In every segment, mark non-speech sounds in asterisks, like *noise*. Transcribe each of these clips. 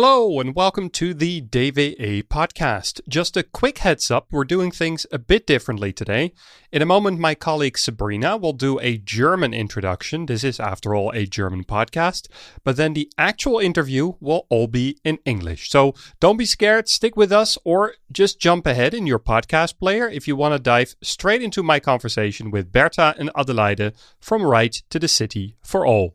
Hello, and welcome to the DWE podcast. Just a quick heads up, we're doing things a bit differently today. In a moment, my colleague Sabrina will do a German introduction. This is, after all, a German podcast. But then the actual interview will all be in English. So don't be scared, stick with us, or just jump ahead in your podcast player if you want to dive straight into my conversation with Berta and Adelaide from Right to the City for All.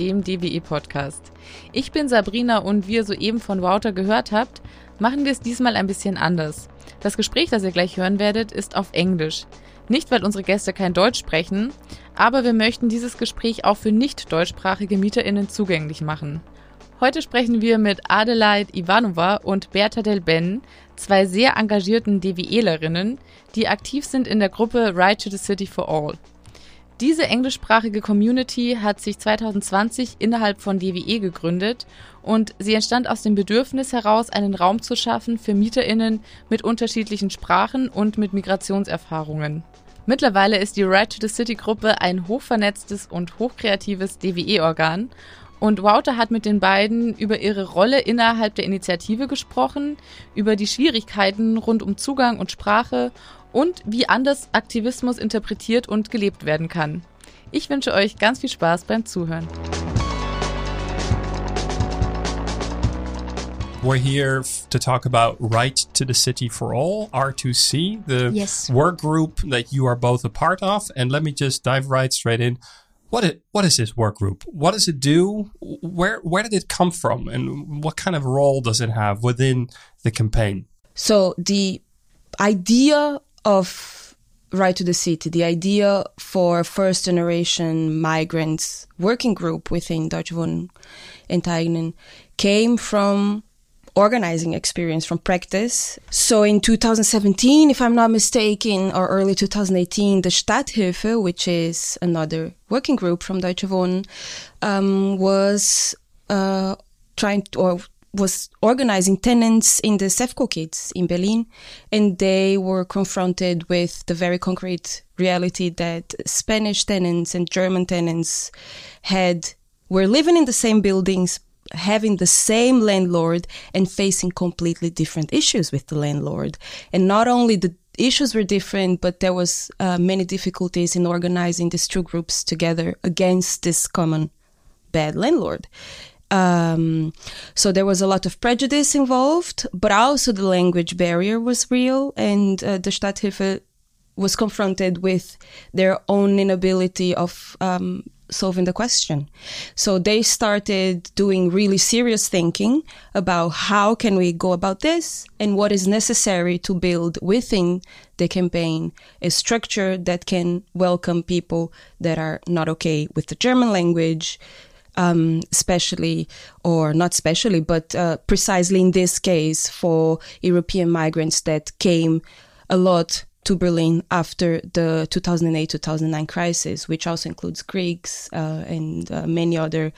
dem DWE-Podcast. Ich bin Sabrina und wie ihr soeben von Wouter gehört habt, machen wir es diesmal ein bisschen anders. Das Gespräch, das ihr gleich hören werdet, ist auf Englisch. Nicht, weil unsere Gäste kein Deutsch sprechen, aber wir möchten dieses Gespräch auch für nicht deutschsprachige MieterInnen zugänglich machen. Heute sprechen wir mit Adelaide Ivanova und Berta Del Ben, zwei sehr engagierten DWElerinnen, die aktiv sind in der Gruppe Right to the City for All. Diese englischsprachige Community hat sich 2020 innerhalb von DWE gegründet und sie entstand aus dem Bedürfnis heraus, einen Raum zu schaffen für MieterInnen mit unterschiedlichen Sprachen und mit Migrationserfahrungen. Mittlerweile ist die Right to the City Gruppe ein hochvernetztes und hochkreatives DWE-Organ und Wouter hat mit den beiden über ihre Rolle innerhalb der Initiative gesprochen, über die Schwierigkeiten rund um Zugang und Sprache und wie anders Aktivismus interpretiert und gelebt werden kann. Ich wünsche euch ganz viel Spaß beim Zuhören. We're here to talk about Right to the City for All, R2C, the Yes. work group that you are both a part of. And let me just dive right straight in. What is, what is this work group? What does it do? Where where did it come from? And what kind of role does it have within the campaign? So the idea of Right to the City, the idea for first generation migrants working group within Deutsche Wohnen enteignen came from organizing experience from practice. So in 2017, if I'm not mistaken, or early 2018, the Starthilfe, which is another working group from Deutsche Wohnen, um, was uh, trying to, or was organizing tenants in the Sefco kids in Berlin, and they were confronted with the very concrete reality that Spanish tenants and German tenants had were living in the same buildings, having the same landlord, and facing completely different issues with the landlord. And not only the issues were different, but there was uh, many difficulties in organizing these two groups together against this common bad landlord. Um, so there was a lot of prejudice involved, but also the language barrier was real, and uh, the Starthilfe was confronted with their own inability of um, solving the question. So they started doing really serious thinking about how can we go about this and what is necessary to build within the campaign a structure that can welcome people that are not okay with the German language, um, especially, or not especially, but uh, precisely in this case for European migrants that came a lot to Berlin after the 2008-2009 crisis, which also includes Greeks uh, and uh, many other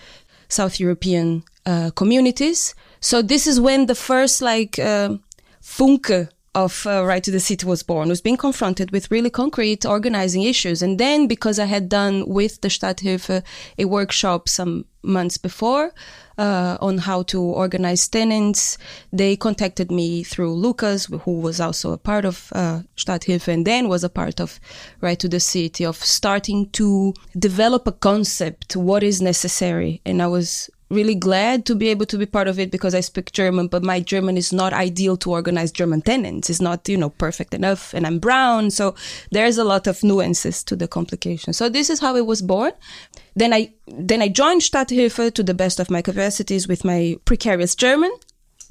South European uh, communities. So this is when the first like uh, funke of uh, Right to the City was born, was being confronted with really concrete organizing issues. And then because I had done with the Starthilfe a workshop some months before uh, on how to organize tenants, they contacted me through Lucas, who was also a part of uh, Starthilfe and then was a part of Right to the City, of starting to develop a concept, what is necessary. And I was really glad to be able to be part of it because I speak German, but my German is not ideal to organize German tenants. It's not, you know, perfect enough and I'm brown. So there's a lot of nuances to the complication. So this is how it was born. Then I, then I joined Starthilfe to the best of my capacities with my precarious German.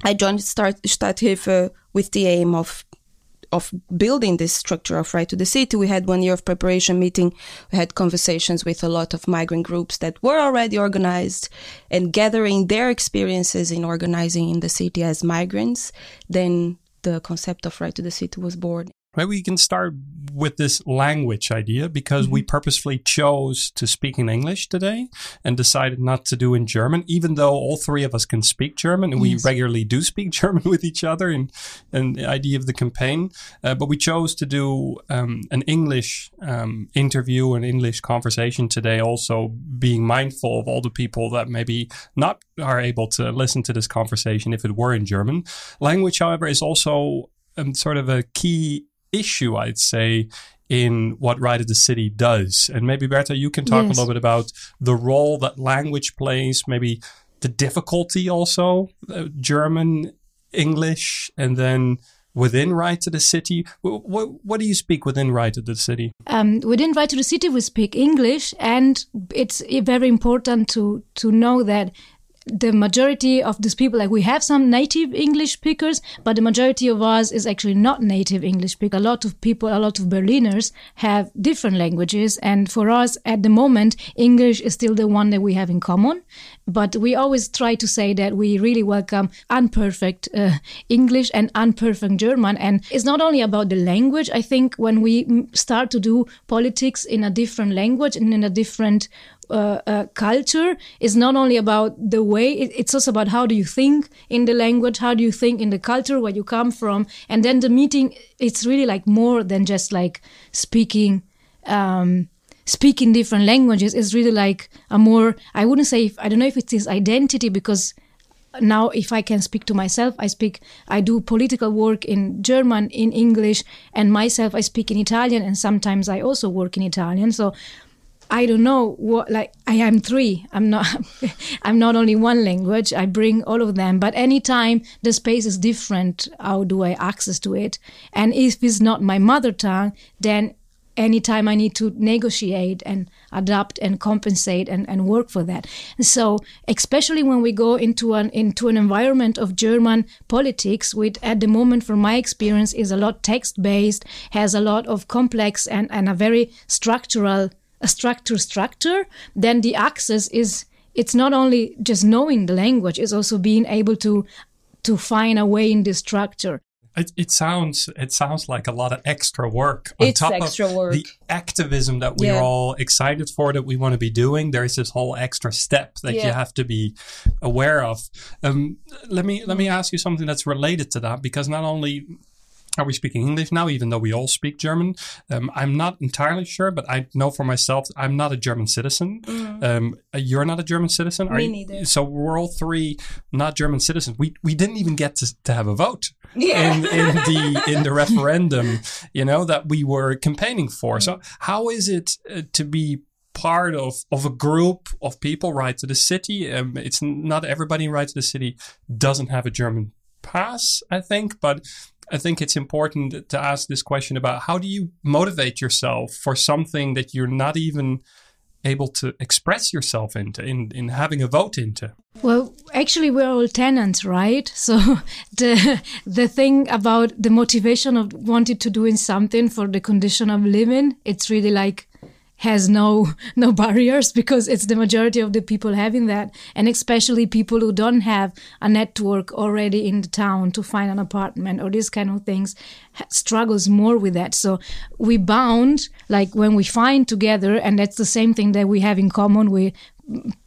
I joined Start, Starthilfe with the aim of of building this structure of right to the city. We had one year of preparation meeting. We had conversations with a lot of migrant groups that were already organized and gathering their experiences in organizing in the city as migrants. Then the concept of right to the city was born. Maybe we can start with this language idea because mm-hmm. we purposefully chose to speak in English today and decided not to do in German, even though all three of us can speak German and yes. we regularly do speak *laughs* German with each other in, in the idea of the campaign. Uh, but we chose to do um, an English um, interview, an English conversation today, also being mindful of all the people that maybe not are able to listen to this conversation if it were in German. Language, however, is also um, sort of a key issue, I'd say, in what Right of the City does. And maybe Berta, you can talk yes. a little bit about the role that language plays, maybe the difficulty also, uh, German, English, and then within Right to the City. What, what, what, do you speak within Right to the City? Um, within Right to the City, we speak English, and it's very important to to know that the majority of these people, like we have some native English speakers, but the majority of us is actually not native English speaker. A lot of people, a lot of Berliners have different languages. And for us at the moment, English is still the one that we have in common. But we always try to say that we really welcome unperfect uh, English and unperfect German. And it's not only about the language. I think when we start to do politics in a different language and in a different uh, uh, culture is not only about the way it, it's also about how do you think in the language how do you think in the culture where you come from and then the meeting it's really like more than just like speaking um, speaking different languages. Is really like a more i wouldn't say if, i don't know if it is his identity because now if i can speak to myself i speak i do political work in german in english and myself i speak in italian and sometimes i also work in italian. So I don't know what like I am three. I'm not *laughs* I'm not only one language. I bring all of them. But anytime the space is different, how do I access to it? And if it's not my mother tongue, then anytime I need to negotiate and adapt and compensate and, and work for that. So especially when we go into an into an environment of German politics, which at the moment from my experience is a lot text based, has a lot of complex and, and a very structural a structure structure, then the access is it's not only just knowing the language, it's also being able to to find a way in this structure. It, it, sounds it sounds like a lot of extra work on it's top extra of work. the activism that we're yeah. all excited for that we want to be doing. There's this whole extra step that yeah. you have to be aware of. Um, let me let me ask you something that's related to that because not only are we speaking English now, even though we all speak German? Um, I'm not entirely sure, but I know for myself, I'm not a German citizen. Mm. Um, you're not a German citizen, are Me you? neither. So we're all three not German citizens. We we didn't even get to, to have a vote yeah. in, in *laughs* the in the referendum, you know, that we were campaigning for. Mm. So how is it uh, to be part of of a group of people right to the city? Um, it's not everybody right to the city doesn't have a German pass, I think, but I think it's important to ask this question about how do you motivate yourself for something that you're not even able to express yourself into in, in having a vote into? Well actually we're all tenants right? *laughs* So the the thing about the motivation of wanting to doing something for the condition of living it's really like has no *laughs* no barriers because it's the majority of the people having that. And especially people who don't have a network already in the town to find an apartment or these kind of things struggles more with that. So we bound like when we find together and that's the same thing that we have in common with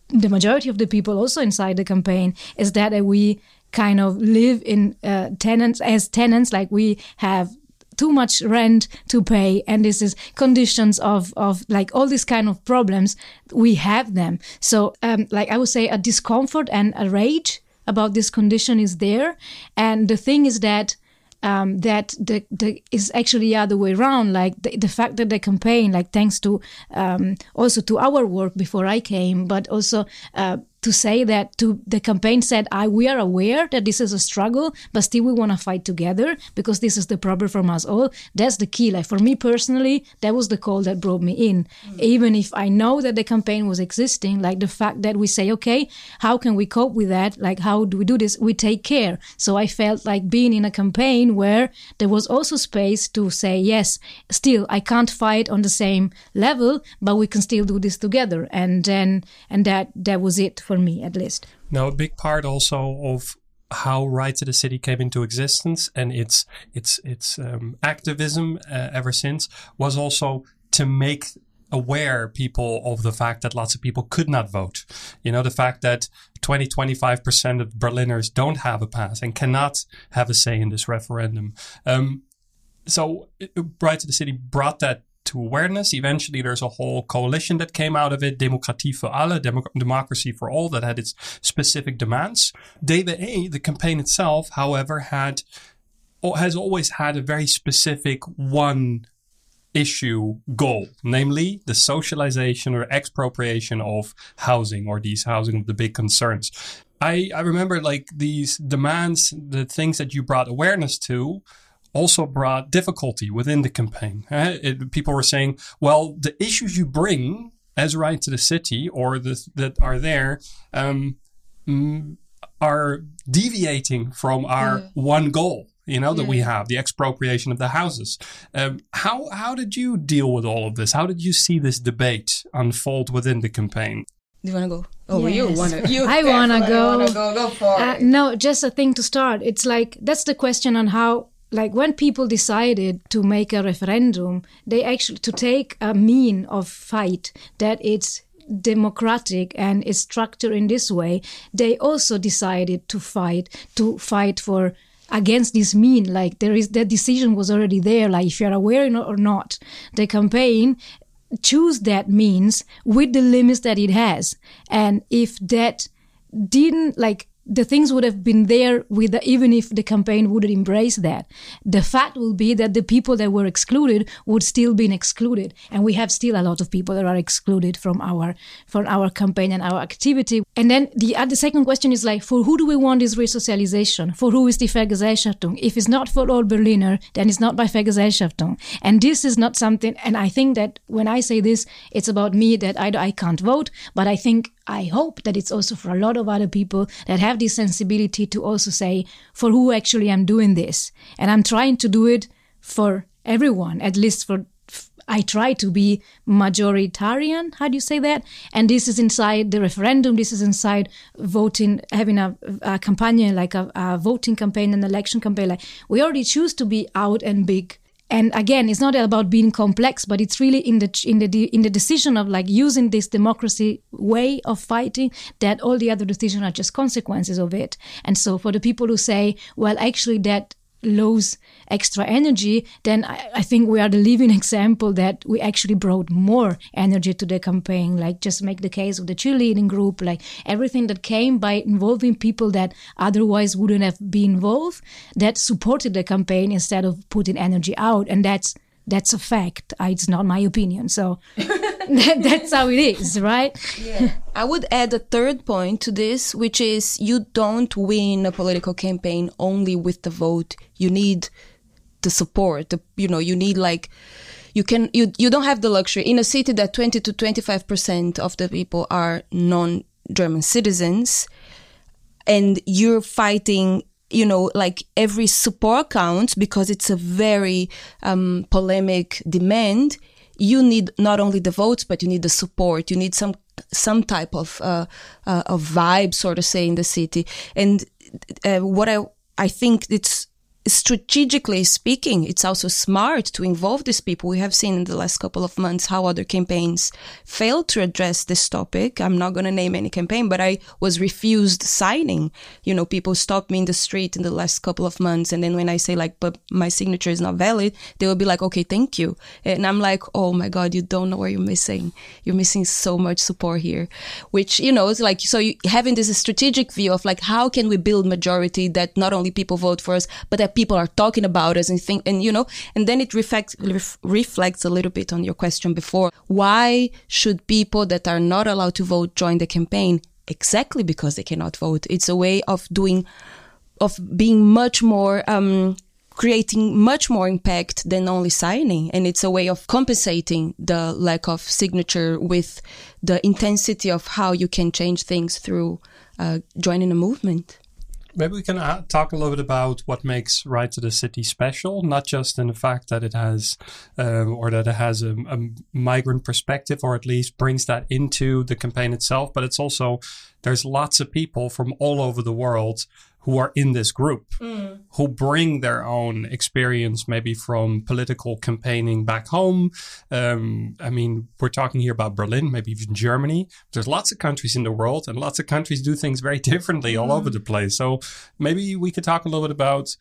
the majority of the people also inside the campaign is that we kind of live in uh, tenants as tenants like we have too much rent to pay and this is conditions of of like all these kind of problems we have them so um, like i would say a discomfort and a rage about this condition is there and the thing is that um, that the, the is actually the other way around. Like the, the fact that the campaign, like thanks to um, also to our work before I came, but also uh, to say that to the campaign said, I, we are aware that this is a struggle, but still we want to fight together because this is the problem from us all. That's the key. Like for me personally, that was the call that brought me in. Mm. Even if I know that the campaign was existing, like the fact that we say, okay, how can we cope with that? Like, how do we do this? We take care. So I felt like being in a campaign where there was also space to say, yes, still, I can't fight on the same level, but we can still do this together. And then, and that, that was it for me at least. Now, a big part also of how Right to the City came into existence and its its its um, activism uh, ever since was also to make aware people of the fact that lots of people could not vote. You know, the fact that 20, 25% of Berliners don't have a pass and cannot have a say in this referendum. Um, so, Right to the City brought that to awareness. Eventually, there's a whole coalition that came out of it, Demokratie für alle, Demo- Democracy for All, that had its specific demands. DWE, the campaign itself, however, had or has always had a very specific one issue goal, namely the socialization or expropriation of housing or these housing of the big concerns. I, I remember like these demands, the things that you brought awareness to also brought difficulty within the campaign. Uh, it, people were saying, well, the issues you bring as right to the city or the, that are there um, mm, are deviating from our yeah. one goal you know, that yeah. we have the expropriation of the houses. Um, how how did you deal with all of this? How did you see this debate unfold within the campaign? Do you want to go? Oh, yes. you want to? You I want to go. go. Go for uh, it. No, just a thing to start. It's like that's the question on how like when people decided to make a referendum, they actually to take a mean of fight that it's democratic and is structured in this way. They also decided to fight to fight for against this mean like there is that decision was already there like if you're aware or not the campaign choose that means with the limits that it has and if that didn't like the things would have been there with the, even if the campaign wouldn't embrace that. The fact will be that the people that were excluded would still be excluded, and we have still a lot of people that are excluded from our from our campaign and our activity. And then the the second question is like, for who do we want this resocialization? For who is the Vergesellschaftung? If it's not for all Berliner, then it's not by Vergesellschaftung. And this is not something. And I think that when I say this, it's about me that I I can't vote, but I think I hope that it's also for a lot of other people that have this sensibility to also say, for who actually I'm doing this. And I'm trying to do it for everyone, at least for I try to be majoritarian. How do you say that? And this is inside the referendum. This is inside voting, having a, a campaign, like a, a voting campaign, an election campaign. Like we already choose to be out and big and again it's not about being complex but it's really in the in the in the decision of like using this democracy way of fighting that all the other decisions are just consequences of it. And so for the people who say well actually that lose extra energy, then I, I, think we are the living *laughs* example that we actually brought more energy to the campaign. Like just make the case of the cheerleading group, like everything that came by involving people that otherwise wouldn't have been involved, that supported the campaign instead of putting energy out. And that's that's a fact. It's not my opinion. So *laughs* that, that's how it is, right? Yeah. I would add a third point to this, which is you don't win a political campaign only with the vote. You need the support. The, you know, you need like, you can, you, you don't have the luxury in a city that 20 to 25% of the people are non-German citizens and you're fighting you know, like every support counts because it's a very um, polemic demand. You need not only the votes, but you need the support. You need some some type of uh, uh, of vibe, sort of say, in the city. And uh, what I I think it's strategically speaking, it's also smart to involve these people. We have seen in the last couple of months how other campaigns failed to address this topic. I'm not going to name any campaign, but I was refused signing. You know, people stopped me in the street in the last couple of months. And then when I say like, but my signature is not valid, they will be like, okay, thank you. And I'm like, oh my God, you don't know what you're missing. You're missing so much support here, which, you know, it's like, so you, having this strategic view of like, how can we build majority that not only people vote for us, but that people are talking about us and think, and you know, and then it reflects ref, reflects a little bit on your question before. Why should people that are not allowed to vote join the campaign? exactly because they cannot vote. It's a way of doing, of being much more, um, creating much more impact than only signing. And it's a way of compensating the lack of signature with the intensity of how you can change things through uh, joining a movement. Maybe we can uh, talk a little bit about what makes Right to the City special, not just in the fact that it has, um, or that it has a, a, migrant perspective, or at least brings that into the campaign itself, but it's also there's lots of people from all over the world who are in this group mm. who bring their own experience maybe from political campaigning back home um, i mean we're talking here about berlin maybe even germany there's lots of countries in the world and lots of countries do things very *laughs* differently mm. all over the place so maybe we could talk a little bit about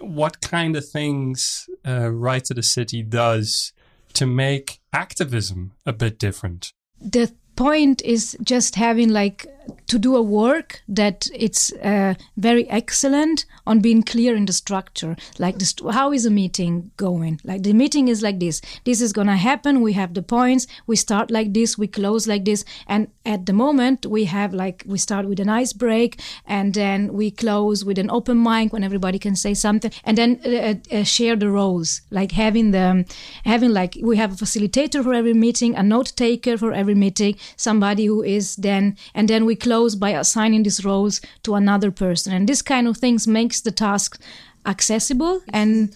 what kind of things uh, right to the city does to make activism a bit different the point is just having like to do a work that it's uh, very excellent on being clear in the structure. Like this how is a meeting going? Like the meeting is like this. This is gonna happen. We have the points. We start like this. We close like this. And at the moment we have like we start with an ice break and then we close with an open mic when everybody can say something and then uh, uh, share the roles. Like having the having like we have a facilitator for every meeting a note taker for every meeting somebody who is then and then we close by assigning these roles to another person. And this kind of things makes the task accessible it's and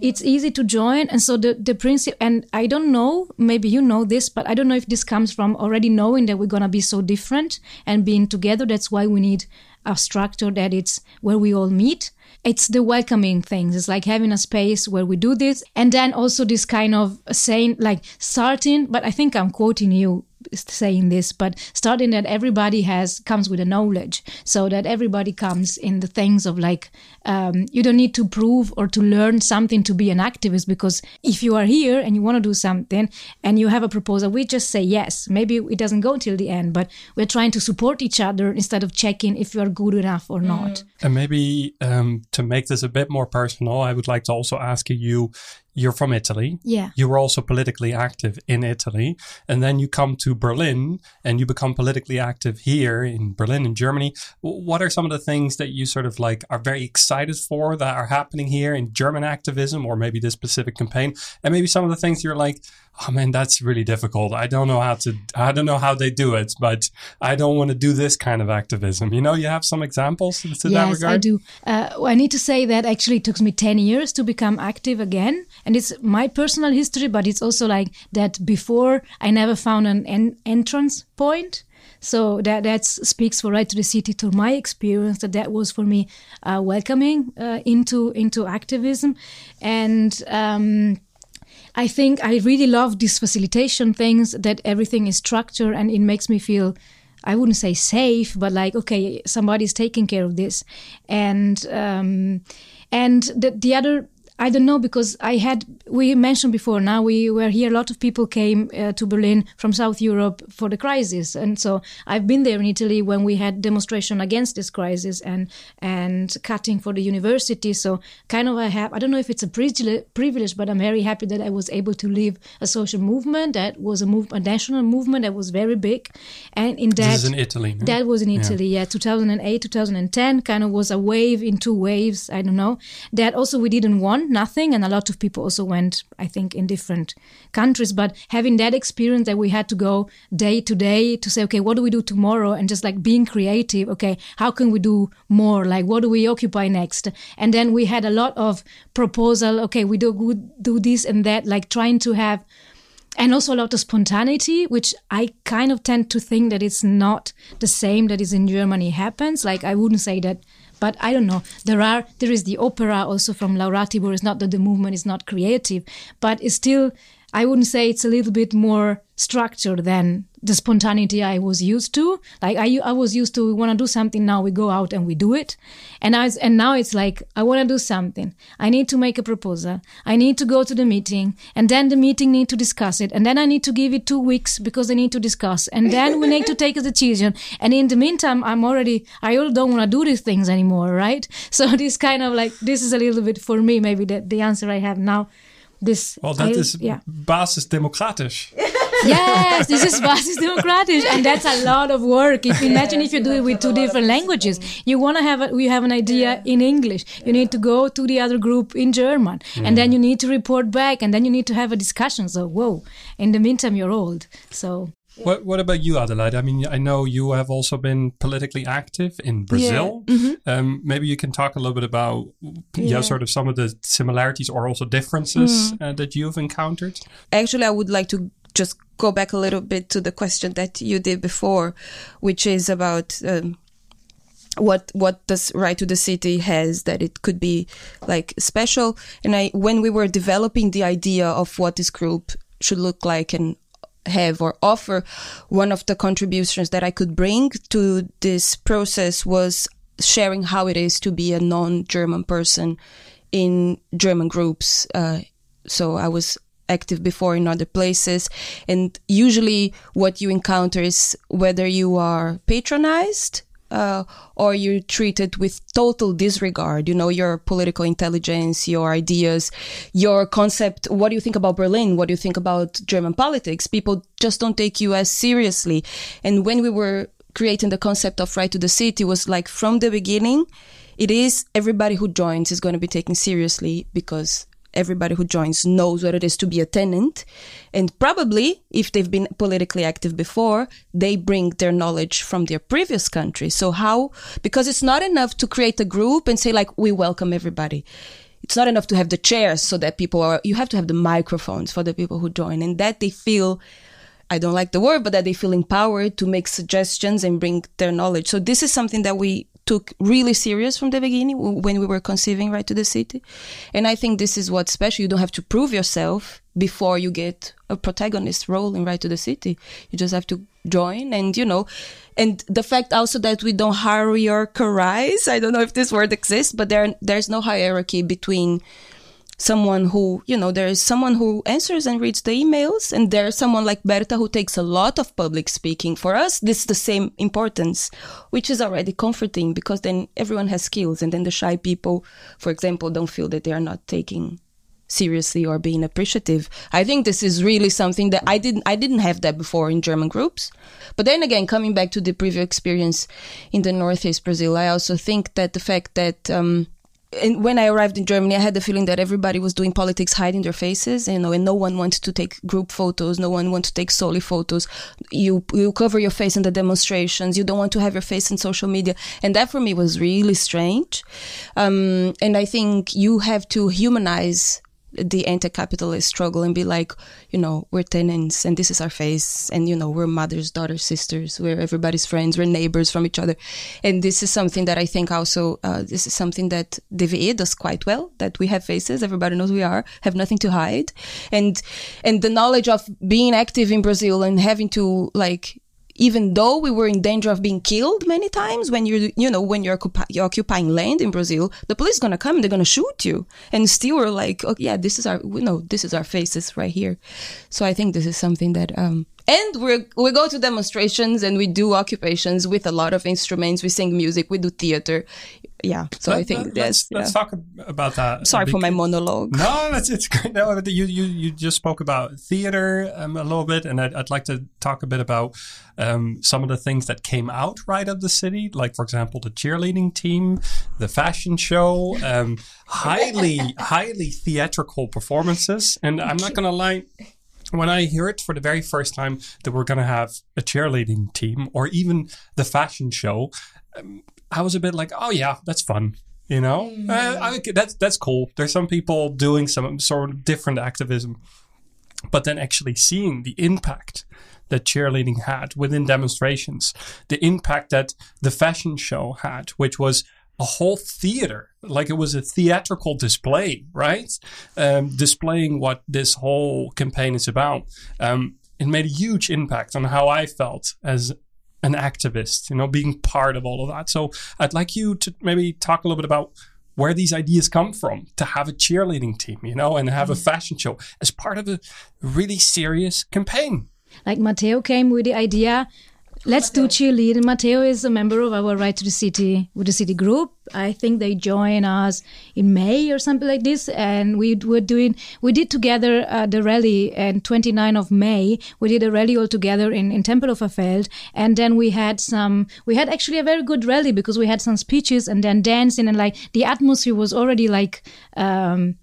it's easy to join. And so the, the principle, and I don't know, maybe you know this, but I don't know if this comes from already knowing that we're going to be so different and being together. That's why we need a structure that it's where we all meet it's the welcoming things. It's like having a space where we do this. And then also this kind of saying, like starting, but I think I'm quoting you saying this, but starting that everybody has comes with a knowledge, so that everybody comes in the things of like um, you don't need to prove or to learn something to be an activist because if you are here and you want to do something and you have a proposal, we just say yes. Maybe it doesn't go till the end, but we're trying to support each other instead of checking if you are good enough or not. Mm. And maybe um, to make this a bit more personal, I would like to also ask you you're from Italy. Yeah. You were also politically active in Italy. And then you come to Berlin and you become politically active here in Berlin, in Germany. What are some of the things that you sort of like are very excited for that are happening here in German activism or maybe this specific campaign? And maybe some of the things you're like, oh man, that's really difficult. I don't know how to, I don't know how they do it, but I don't want to do this kind of activism. You know, you have some examples to yes, that regard? I do. Uh, I need to say that actually it took me 10 years to become active again. And it's my personal history, but it's also like that before I never found an en- entrance point. So that that speaks for right to the city to my experience that that was for me uh, welcoming uh, into into activism, and um, I think I really love these facilitation things that everything is structured and it makes me feel I wouldn't say safe, but like okay, somebody's taking care of this, and um, and the the other I don't know because I had we mentioned before. Now we were here. A lot of people came uh, to Berlin from South Europe for the crisis, and so I've been there in Italy when we had demonstration against this crisis and and cutting for the university. So kind of I have I don't know if it's a privilege, but I'm very happy that I was able to lead a social movement that was a move a national movement that was very big, and in that this is in Italy. No? That was in Italy. Yeah. yeah, 2008, 2010, kind of was a wave in two waves. I don't know. That also we didn't want nothing. And a lot of people also went, I think, in different countries. But having that experience that we had to go day to day to say, okay, what do we do tomorrow? And just like being creative, okay, how can we do more? Like, what do we occupy next? And then we had a lot of proposal, okay, we do do this and that, like trying to have and also a lot of spontaneity, which I kind of tend to think that it's not the same that is in Germany happens. Like I wouldn't say that but I don't know. There are there is the opera also from Laura Tibur. It's not that the movement is not creative, but it's still I wouldn't say it's a little bit more structured than the spontaneity I was used to. Like I, I was used to, we want to do something. Now we go out and we do it. And I, and now it's like, I want to do something. I need to make a proposal. I need to go to the meeting and then the meeting need to discuss it. And then I need to give it two weeks because they need to discuss. And then we need to *laughs* take a decision. And in the meantime, I'm already, I don't want to do these things anymore. Right. *laughs* So this kind of like, this is a little bit for me, maybe the, the answer I have now this well, that I, is yeah. basisdemocratisch. *laughs* yes, this is Basisdemokratisch, and that's a lot of work. If imagine if you do it with two different languages, you want to have a, we have an idea in English. You need to go to the other group in German, and then you need to report back, and then you need to have a discussion. So whoa! In the meantime, you're old. So What What about you, Adelaide? I mean, I know you have also been politically active in Brazil. Um, maybe you can talk a little bit about, yeah, Yeah. sort of some of the similarities or also differences uh, that you've encountered. Actually, I would like to just go back a little bit to the question that you did before, which is about um, what what does right to the city has that it could be like special. And I, when we were developing the idea of what this group should look like and have or offer, one of the contributions that I could bring to this process was sharing how it is to be a non-German person in German groups. Uh, so I was active before in other places. And usually what you encounter is whether you are patronized uh, or you're treated with total disregard. You know, your political intelligence, your ideas, your concept. What do you think about Berlin? What do you think about German politics? People just don't take you as seriously. And when we were creating the concept of right to the city was like from the beginning, it is everybody who joins is going to be taken seriously because everybody who joins knows what it is to be a tenant. And probably, if they've been politically active before, they bring their knowledge from their previous country. So how, because it's not enough to create a group and say like, we welcome everybody. It's not enough to have the chairs so that people are, you have to have the microphones for the people who join and that they feel I don't like the word, but that they feel empowered to make suggestions and bring their knowledge. So this is something that we took really serious from the beginning when we were conceiving Right to the City. And I think this is what's special. You don't have to prove yourself before you get a protagonist role in Right to the City. You just have to join and, you know, and the fact also that we don't hierarchize. I don't know if this word exists, but there, there's no hierarchy between someone who, you know, there is someone who answers and reads the emails, and there's someone like Berta who takes a lot of public speaking. For us, this is the same importance, which is already comforting because then everyone has skills, and then the shy people, for example, don't feel that they are not taking seriously or being appreciative. I think this is really something that I didn't I didn't have that before in German groups. But then again, coming back to the previous experience in the Northeast Brazil, I also think that the fact that um, and when I arrived in Germany, I had the feeling that everybody was doing politics hiding their faces, you know, and no one wanted to take group photos, no one wanted to take solely photos. You you cover your face in the demonstrations, you don't want to have your face in social media, and that for me was really strange. Um, and I think you have to humanize the anti-capitalist struggle and be like, you know, we're tenants and this is our face, and you know, we're mothers, daughters, sisters, we're everybody's friends, we're neighbors from each other, and this is something that I think also uh, this is something that DWE does quite well. That we have faces, everybody knows we are, have nothing to hide, and and the knowledge of being active in Brazil and having to like even though we were in danger of being killed many times when you're you know when you're, occupi- you're occupying land in brazil the police is gonna come and they're gonna shoot you. And still we're like oh yeah this is our you know this is our faces right here. So i think this is something that um and we we go to demonstrations and we do occupations with a lot of instruments. We sing music we do theater yeah so i think let's, let's yeah. talk about that. *laughs* sorry for my monologue No, that's it's great. No, you you you just spoke about theater um, a little bit, and I'd, I'd like to talk a bit about um, some of the things that came out right of the city, like for example the cheerleading team, the fashion show, um, highly *laughs* highly theatrical performances, and I'm not gonna lie. When I hear it for the very first time that we're going to have a cheerleading team or even the fashion show, um, I was a bit like, oh yeah, that's fun. You know, uh, I, that's that's cool. There's some people doing some sort of different activism, but then actually seeing the impact that cheerleading had within demonstrations, the impact that the fashion show had, which was a whole theater, like it was a theatrical display, right? Um, displaying what this whole campaign is about. Um, it made a huge impact on how I felt as an activist, you know, being part of all of that. So I'd like you to maybe talk a little bit about where these ideas come from to have a cheerleading team, you know, and have a mm-hmm. fashion show as part of a really serious campaign. like Matteo came with the idea Let's do cheerleading. Matteo is a member of our Right to the City with the City group. I think they joined us in May or something like this, and we were doing. We did together uh, the rally, and 29 of May we did a rally all together in in Tempelhoferfeld, and then we had some. We had actually a very good rally because we had some speeches and then dancing, and like the atmosphere was already like. Um,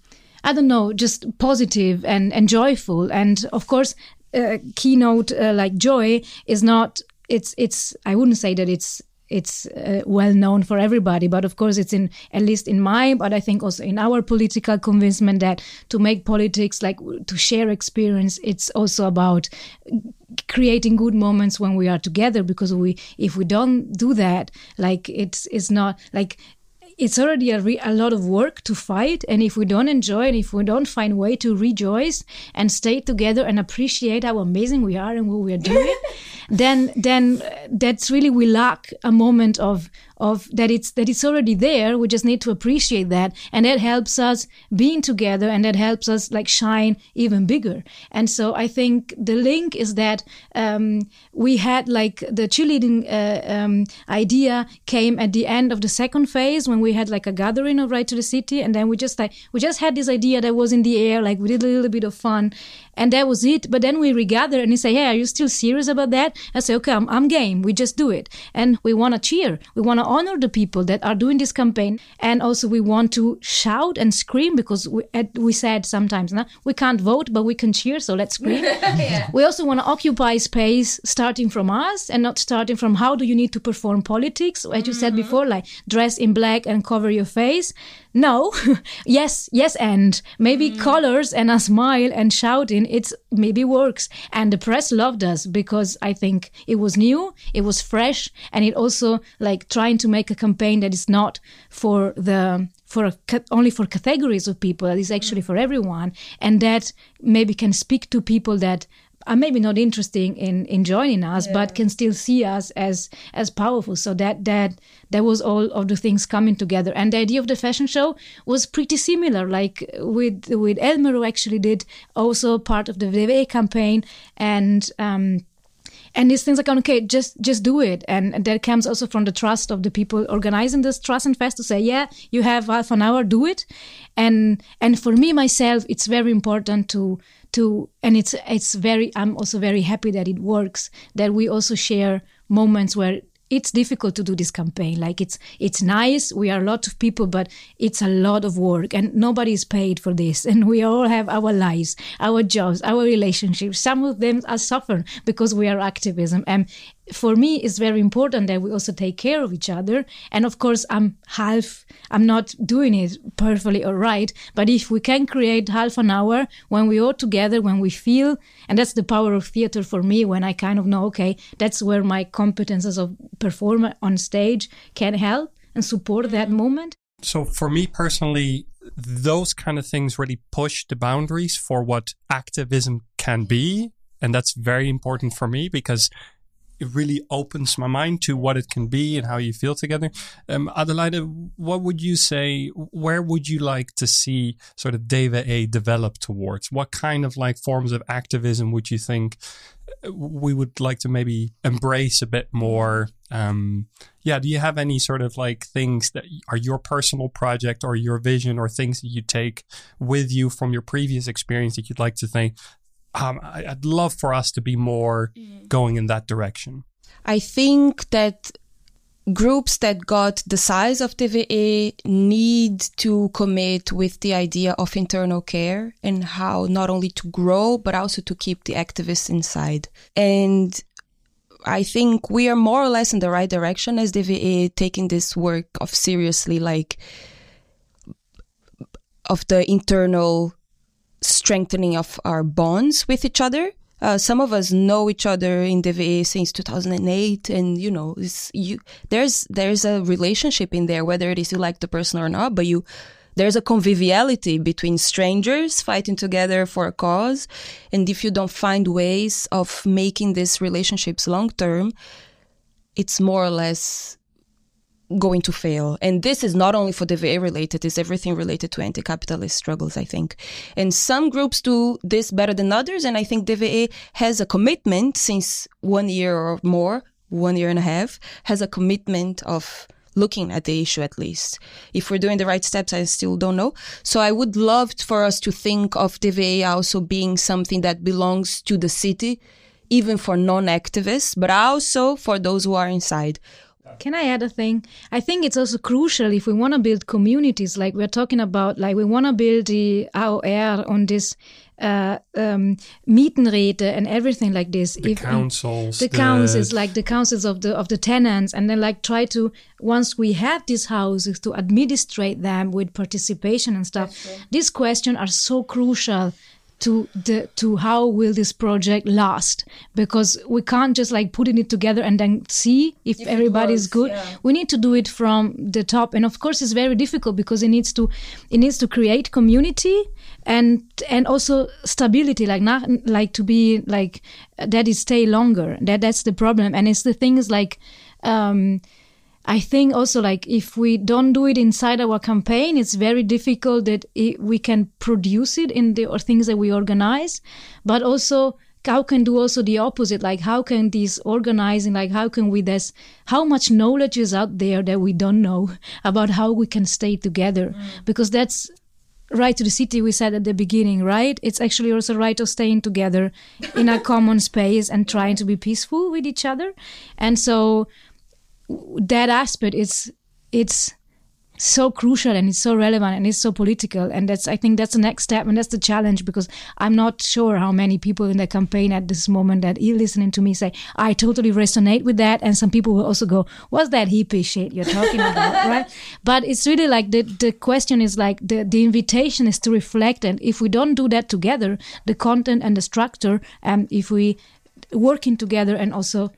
I don't know, just positive and, and joyful. And of course, uh, keynote uh, like joy is not it's it's I wouldn't say that it's it's uh, well known for everybody, but of course it's in at least in my, but I think also in our political convincement that to make politics like to share experience, it's also about creating good moments when we are together because we if we don't do that like it's it's not like it's already a, re- a lot of work to fight and if we don't enjoy and if we don't find way to rejoice and stay together and appreciate how amazing we are and what we are doing *laughs* then then uh, that's really we lack a moment of of that it's that it's already there. We just need to appreciate that. And that helps us being together and that helps us like shine even bigger. And so i think the link is that um, we had like the cheerleading uh, um, idea came at the end of the second phase when we had like a gathering of right to the city. And then we just like we just had this idea that was in the air like we did a little bit of fun and that was it. But then we regather and he say hey are you still serious about that? I say okay i'm, I'm game. We just do it. And we want to cheer. We want to honor the people that are doing this campaign. And also we want to shout and scream because we, we said sometimes no, we can't vote but we can cheer so let's scream. *laughs* Yeah. we also want to occupy space starting from us and not starting from how do you need to perform politics. As you mm-hmm. said before like dress in black and cover your face no. *laughs* Yes yes and maybe mm. colors and a smile and shouting it's maybe works. And the press loved us because i think it was new it was fresh and it also like trying to make a campaign that is not for the for a, only for categories of people that is actually for everyone and that maybe can speak to people that are maybe not interesting in in joining us yeah. but can still see us as as powerful. So that that that was all of the things coming together. And the idea of the fashion show was pretty similar like with with elmer who actually did also part of the DWE campaign. And um and these things like okay just just do it. And, and that comes also from the trust of the people organizing this trust and fest to say yeah you have half an hour do it. And and for me myself it's very important to to and it's it's very i'm also very happy that it works that we also share moments where it's difficult to do this campaign. Like it's it's nice we are a lot of people but it's a lot of work and nobody is paid for this *laughs* and we all have our lives our jobs our relationships. Some of them are suffering because we are activism and for me it's very important that we also take care of each other. And of course i'm half i'm not doing it perfectly or right but if we can create half an hour when we all together when we feel and that's the power of theater for me when i kind of know okay that's where my competences of performer on stage can help and support that mm-hmm. moment. So for me personally those kind of things really push the boundaries for what activism can be. And that's very important for me because it really opens my mind to what it can be and how you feel together. Um, Adelaide, what would you say? Where would you like to see sort of Deva A develop towards? What kind of like forms of activism would you think uh, we would like to maybe embrace a bit more? Um, yeah, do you have any sort of like things that are your personal project or your vision or things that you take with you from your previous experience that you'd like to think um, I, would love for us to be more mm. going in that direction. I think that groups that got the size of DWE need to commit with the idea of internal care and how not only to grow, but also to keep the activists inside. And I think we are more or less in the right direction as DWE taking this work of seriously, like of the internal strengthening of our bonds with each other. Uh, some of us know each other in DWE since 2008, and you know, you, there's there's a relationship in there, whether it is you like the person or not. But you, there's a conviviality between strangers fighting together for a cause, and if you don't find ways of making these relationships long term, it's more or less going to fail. And this is not only for DWE related, it's everything related to anti-capitalist struggles, I think. And some groups do this better than others. And I think DWE has a commitment since one year or more one year and a half has a commitment of looking at the issue at least. If we're doing the right steps, I still don't know. So I would love for us to think of DWE also being something that belongs to the city, even for non-activists, but also for those who are inside. Can I add a thing? I think it's also crucial if we want to build communities, like we're talking about, like we want to build the AOR on this uh, um, Mietenräte and everything like this. The if, councils, the, the councils, like the councils of the of the tenants, and then like try to once we have these houses to administrate them with participation and stuff. These questions are so crucial to the to how will this project last? Because we can't just like putting it together and then see if, if everybody's good. yeah. we need to do it from the top. And of course it's very difficult because it needs to it needs to create community and and also stability like not like to be like that it stay longer. That that's the problem. And it's the things like um I think also like if we don't do it inside our campaign, it's very difficult that it, we can produce it in the or things that we organize, but also how can do also the opposite? Like how can this organizing like how can we this how much knowledge is out there that we don't know *laughs* about how we can stay together? Mm. because that's right to the city we said at the beginning right? It's actually also right of staying together in a *laughs* common space and trying to be peaceful with each other. And so that aspect is it's so crucial and it's so relevant and it's so political. And that's i think that's the next step and that's the challenge because i'm not sure how many people in the campaign at this moment that are listening to me say i totally resonate with that. And some people will also go what's that hippie shit you're talking about? *laughs* Right? But it's really like the the question is like the the invitation is to reflect. And if we don't do that together the content and the structure and if we working together and also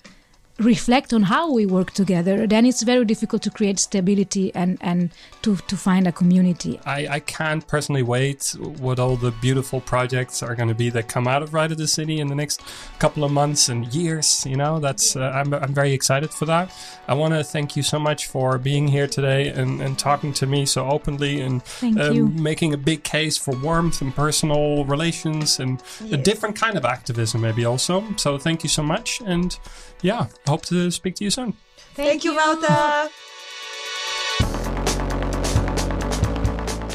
reflect on how we work together, then it's very difficult to create stability and, and to, to find a community. I, I can't personally wait what all the beautiful projects are going to be that come out of Right of the City in the next couple of months and years. You know, that's uh, I'm, I'm very excited for that. I want to thank you so much for being here today and, and talking to me so openly and um, making a big case for warmth and personal relations and yes. a different kind of activism, maybe also. So thank you so much. And yeah, hope to speak to you soon. Thank, Thank you, Wouter.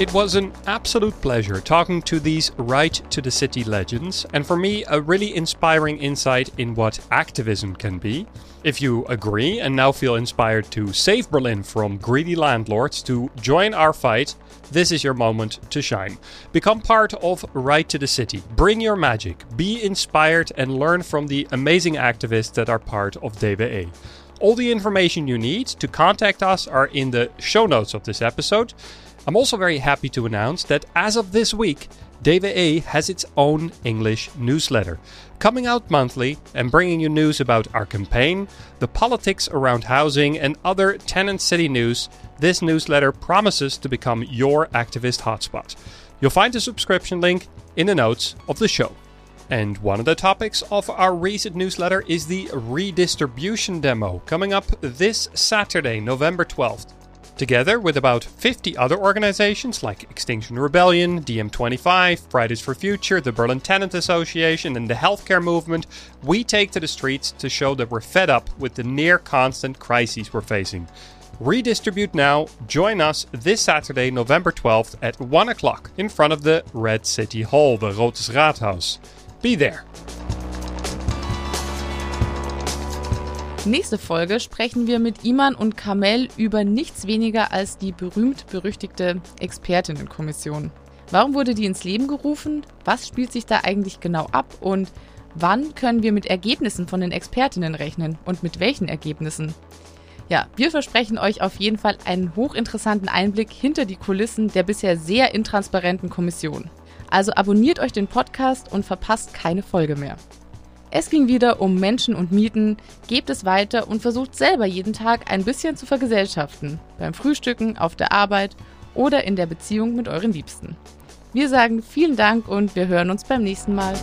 It was an absolute pleasure talking to these right to the city legends, and for me, a really inspiring insight in what activism can be. If you agree and now feel inspired to save Berlin from greedy landlords to join our fight, this is your moment to shine. Become part of Right to the City. Bring your magic, be inspired, and learn from the amazing activists that are part of DWE. All the information you need to contact us are in the show notes of this episode. I'm also very happy to announce that as of this week, DWE has its own English newsletter, coming out monthly and bringing you news about our campaign, the politics around housing, and other tenant city news. This newsletter promises to become your activist hotspot. You'll find the subscription link in the notes of the show. And one of the topics of our recent newsletter is the redistribution demo coming up this Saturday, November 12th. Together with about 50 other organizations like Extinction Rebellion, DiEM25, Fridays for Future, the Berlin Tenant Association, and the healthcare movement, we take to the streets to show that we're fed up with the near constant crises we're facing. Redistribute now. Join us this Saturday, November 12th at 1 o'clock in front of the Red City Hall, the Rotes Rathaus. Be there. Nächste Folge sprechen wir mit Iman und Kamel über nichts weniger als die berühmt-berüchtigte Expertinnenkommission. Warum wurde die ins Leben gerufen? Was spielt sich da eigentlich genau ab? Und wann können wir mit Ergebnissen von den Expertinnen rechnen? Und mit welchen Ergebnissen? Ja, wir versprechen euch auf jeden Fall einen hochinteressanten Einblick hinter die Kulissen der bisher sehr intransparenten Kommission. Also abonniert euch den Podcast und verpasst keine Folge mehr. Es ging wieder um Menschen und Mieten, gebt es weiter und versucht selber jeden Tag ein bisschen zu vergesellschaften. Beim Frühstücken, auf der Arbeit oder in der Beziehung mit euren Liebsten. Wir sagen vielen Dank und wir hören uns beim nächsten Mal.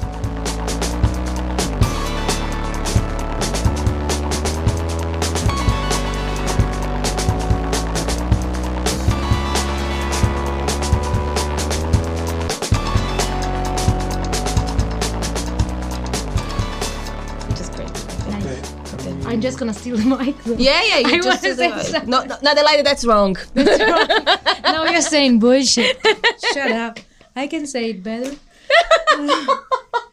I'm just gonna steal the *laughs* mic. though. Yeah, yeah. You I just say the- no, no, no, Adelaide, that's wrong. *laughs* no, you're saying bullshit. *laughs* Shut up. I can say it better.